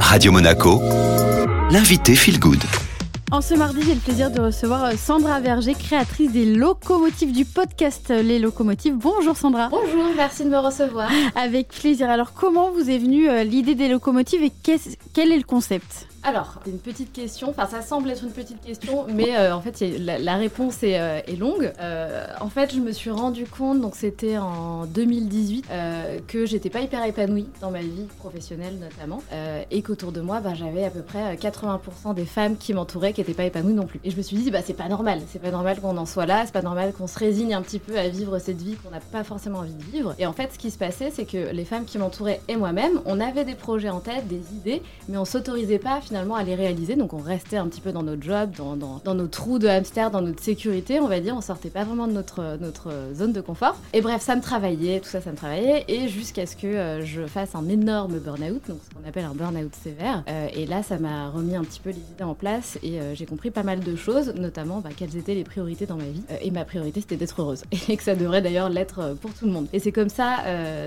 Radio Monaco, l'invité Feel Good. En ce mardi, j'ai le plaisir de recevoir euh, Sandra Verger, créatrice des locomotives du podcast euh, Les Locomotives. Bonjour Sandra. Bonjour, merci de me recevoir. Avec plaisir. Alors, comment vous est venue euh, l'idée des locomotives et quel est le concept? Alors, une petite question, enfin ça semble être une petite question, mais euh, en fait la, réponse est, euh, longue. Euh, en fait, je me suis rendu compte, donc c'était en 2018, que j'étais pas hyper épanouie dans ma vie professionnelle notamment, et qu'autour de moi, bah, j'avais à peu près 80% des femmes qui m'entouraient qui n'étaient pas épanouies non plus. Et je me suis dit, bah c'est pas normal, c'est pas normal qu'on en soit là, c'est pas normal qu'on se résigne un petit peu à vivre cette vie qu'on n'a pas forcément envie de vivre. Et en fait, ce qui se passait, c'est que les femmes qui m'entouraient et moi-même, on avait des projets en tête, des idées, mais on s'autorisait pas finalement à les réaliser. Donc on restait un petit peu dans notre job, dans, nos trous de hamster, dans notre sécurité, on va dire. On sortait pas vraiment de notre, notre zone de confort. Et bref, ça me travaillait, tout ça, ça me travaillait. Et jusqu'à ce que euh, je fasse un énorme burn-out, donc ce qu'on appelle un burn-out sévère. Euh, et là, ça m'a remis un petit peu les idées en place et euh, j'ai compris pas mal de choses, notamment bah, quelles étaient les priorités dans ma vie. et ma priorité, c'était d'être heureuse. Et que ça devrait d'ailleurs l'être pour tout le monde. Et c'est comme ça,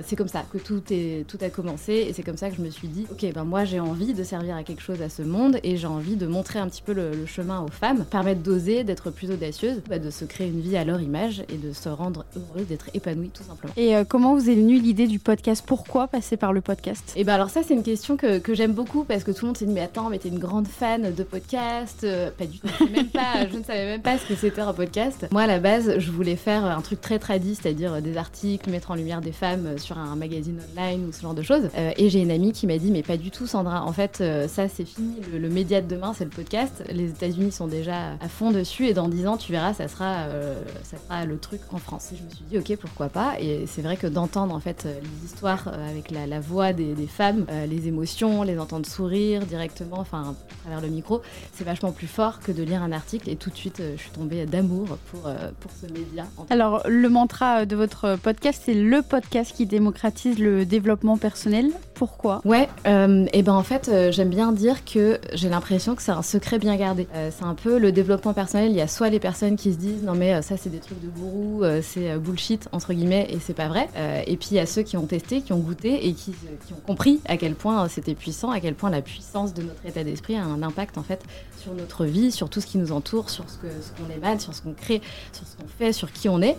c'est comme ça que tout, est, tout a commencé. Et c'est comme ça que je me suis dit, ok, ben moi j'ai envie de servir à quelque chose à ce monde et j'ai envie de montrer un petit peu le, chemin aux femmes, permettre d'oser, d'être plus audacieuse, bah, de se créer une vie à leur image et de se rendre heureuse, d'être épanouie tout simplement. Et euh, comment vous est venue l'idée du podcast? Pourquoi passer par le podcast? Et ben alors ça c'est une question que, que j'aime beaucoup parce que tout le monde s'est dit mais attends mais t'es une grande fan de podcast, euh, pas du tout, même pas, je ne savais même pas ce que c'était un podcast. Moi à la base je voulais faire un truc très tradit, c'est-à-dire des articles, mettre en lumière des femmes sur un magazine online ou ce genre de choses. Euh, et j'ai une amie qui m'a dit mais pas du tout Sandra, en fait ça c'est fini, le, le média de demain, c'est le podcast. Les États-Unis sont déjà à fond dessus et dans 10 ans, tu verras, ça sera, euh, ça sera le truc en France. Et je me suis dit, ok, pourquoi pas. Et c'est vrai que d'entendre en fait les histoires euh, avec la, voix des, femmes, euh, les émotions, les entendre sourire directement, enfin à travers le micro, c'est vachement plus fort que de lire un article. Et tout de suite, je suis tombée d'amour pour, pour ce média. Alors, le mantra de votre podcast, c'est le podcast qui démocratise le développement personnel. Pourquoi? Ouais, et ben en fait, j'aime bien dire que j'ai l'impression que c'est un secret bien gardé. Euh, c'est un peu le développement personnel. Il y a soit les personnes qui se disent non mais euh, ça c'est des trucs de gourou, euh, c'est bullshit entre guillemets et c'est pas vrai. et puis il y a ceux qui ont testé, qui ont goûté et qui, ont compris à quel point c'était puissant, à quel point la puissance de notre état d'esprit a un impact en fait sur notre vie, sur tout ce qui nous entoure, sur ce qu'on ce émane, sur ce qu'on crée, sur ce qu'on fait, sur qui on est.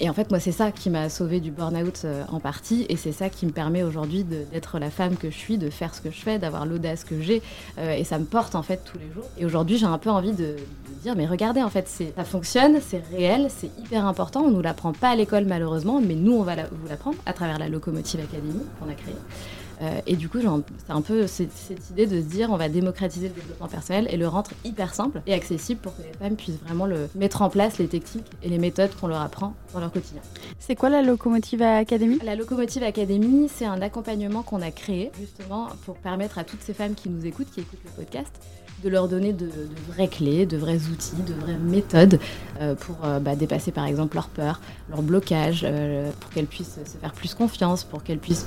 Et en fait, moi, c'est ça qui m'a sauvée du burn-out en partie, et c'est ça qui me permet aujourd'hui d'être la femme que je suis, de faire ce que je fais, d'avoir l'audace que euh, et ça me porte en fait tous les jours. Et aujourd'hui, j'ai un peu envie de, dire, mais regardez, en fait, ça fonctionne, c'est réel, c'est hyper important. On nous l'apprend pas à l'école malheureusement, mais nous, on va vous l'apprendre à travers la Locomotive Academy qu'on a créée. Euh, et du coup, c'est un peu cette, idée de se dire on va démocratiser le développement personnel et le rendre hyper simple et accessible pour que les femmes puissent vraiment le mettre en place, les techniques et les méthodes qu'on leur apprend dans leur quotidien. C'est quoi la Locomotive Academy? La Locomotive Academy, c'est un accompagnement qu'on a créé justement pour permettre à toutes ces femmes qui nous écoutent, qui écoutent le podcast, de leur donner de, vraies clés, de vrais outils, de vraies méthodes pour euh, bah, dépasser par exemple leur peur, leur blocage, euh, pour qu'elles puissent se faire plus confiance, pour qu'elles puissent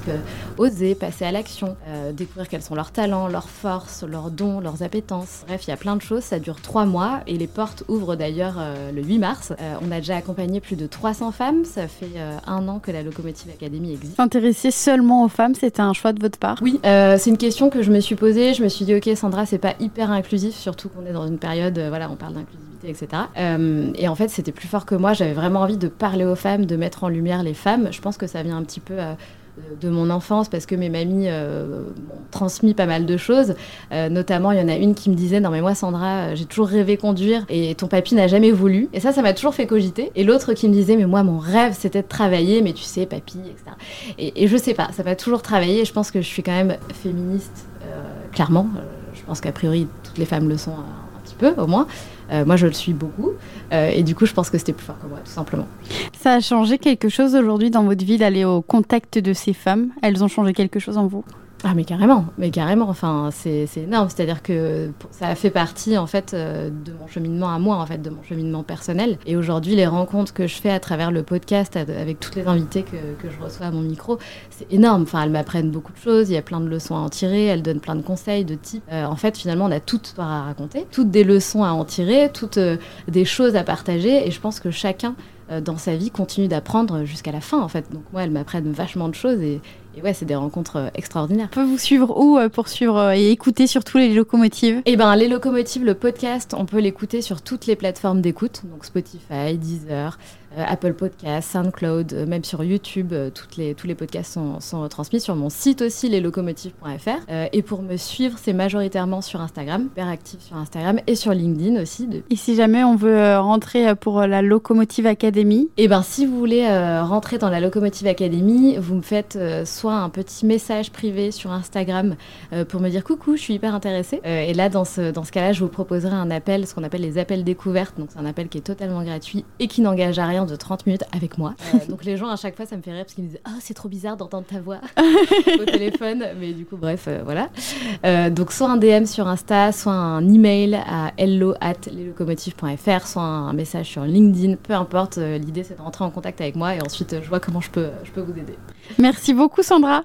oser passer à l'action, découvrir quels sont leurs talents, leurs forces, leurs dons, leurs appétences. Bref, il y a plein de choses, ça dure trois mois et les portes ouvrent d'ailleurs le 8 mars. on a déjà accompagné plus de 300 femmes, ça fait un an que la Locomotive Academy existe. S'intéresser seulement aux femmes, c'était un choix de votre part? Oui, c'est une question que je me suis posée. Je me suis dit, ok Sandra, c'est pas hyper inclusif, surtout qu'on est dans une période, euh, voilà, on parle d'inclusivité, etc. Euh, et en fait, c'était plus fort que moi. J'avais vraiment envie de parler aux femmes, de mettre en lumière les femmes. Je pense que ça vient un petit peu euh, de mon enfance parce que mes mamies m'ont transmis pas mal de choses. notamment, il y en a une qui me disait Non, mais moi, Sandra, j'ai toujours rêvé conduire et ton papy n'a jamais voulu. Et ça, ça m'a toujours fait cogiter. Et l'autre qui me disait Mais moi, mon rêve, c'était de travailler, mais tu sais, papy, etc. Et, je sais pas, ça m'a toujours travaillé. Je pense que je suis quand même féministe, clairement. je pense qu'a priori, les femmes le sont un, petit peu, au moins. Euh, moi, je le suis beaucoup. Euh, et du coup, je pense que c'était plus fort que moi, tout simplement. Ça a changé quelque chose aujourd'hui dans votre vie d'aller au contact de ces femmes? Elles ont changé quelque chose en vous? Ah mais carrément, mais carrément. Enfin, c'est énorme. C'est-à-dire que ça fait partie en fait euh, de mon cheminement à moi, en fait, de mon cheminement personnel. Et aujourd'hui, les rencontres que je fais à travers le podcast avec toutes les invités que, que je reçois à mon micro, c'est énorme. Enfin, elles m'apprennent beaucoup de choses. Il y a plein de leçons à en tirer. Elles donnent plein de conseils, de types. Euh, en fait, finalement, on a toutes histoire à raconter, toutes des leçons à en tirer, toutes euh, des choses à partager. Et je pense que chacun dans sa vie continue d'apprendre jusqu'à la fin en fait. Donc moi, elles m'apprennent vachement de choses et, et ouais, c'est des rencontres extraordinaires. On peut vous suivre où pour suivre et écouter surtout les locomotives? Eh ben, les locomotives, le podcast, on peut l'écouter sur toutes les plateformes d'écoute, donc Spotify, Deezer, euh, Apple Podcasts, SoundCloud, euh, même sur YouTube, euh, toutes les, tous les podcasts sont, sont transmis sur mon site aussi, leslocomotives.fr. et pour me suivre, c'est majoritairement sur Instagram, hyper actif sur Instagram et sur LinkedIn aussi. Et si jamais on veut rentrer pour la Locomotive Academy? Eh ben, si vous voulez rentrer dans la Locomotive Academy, vous me faites soit un petit message privé sur Instagram pour me dire coucou, je suis hyper intéressée. et là, dans ce, dans ce cas-là, je vous proposerai un appel, ce qu'on appelle les appels découvertes. Donc, c'est un appel qui est totalement gratuit et qui n'engage à rien de 30 minutes avec moi. Euh, donc les gens à chaque fois ça me fait rire parce qu'ils me disent ah c'est trop bizarre d'entendre ta voix au téléphone mais du coup bref euh, voilà euh, donc soit un DM sur Insta soit un email à hello at leslocomotives.fr soit un message sur LinkedIn peu importe l'idée c'est de rentrer en contact avec moi et ensuite je vois comment je peux je peux vous aider merci beaucoup Sandra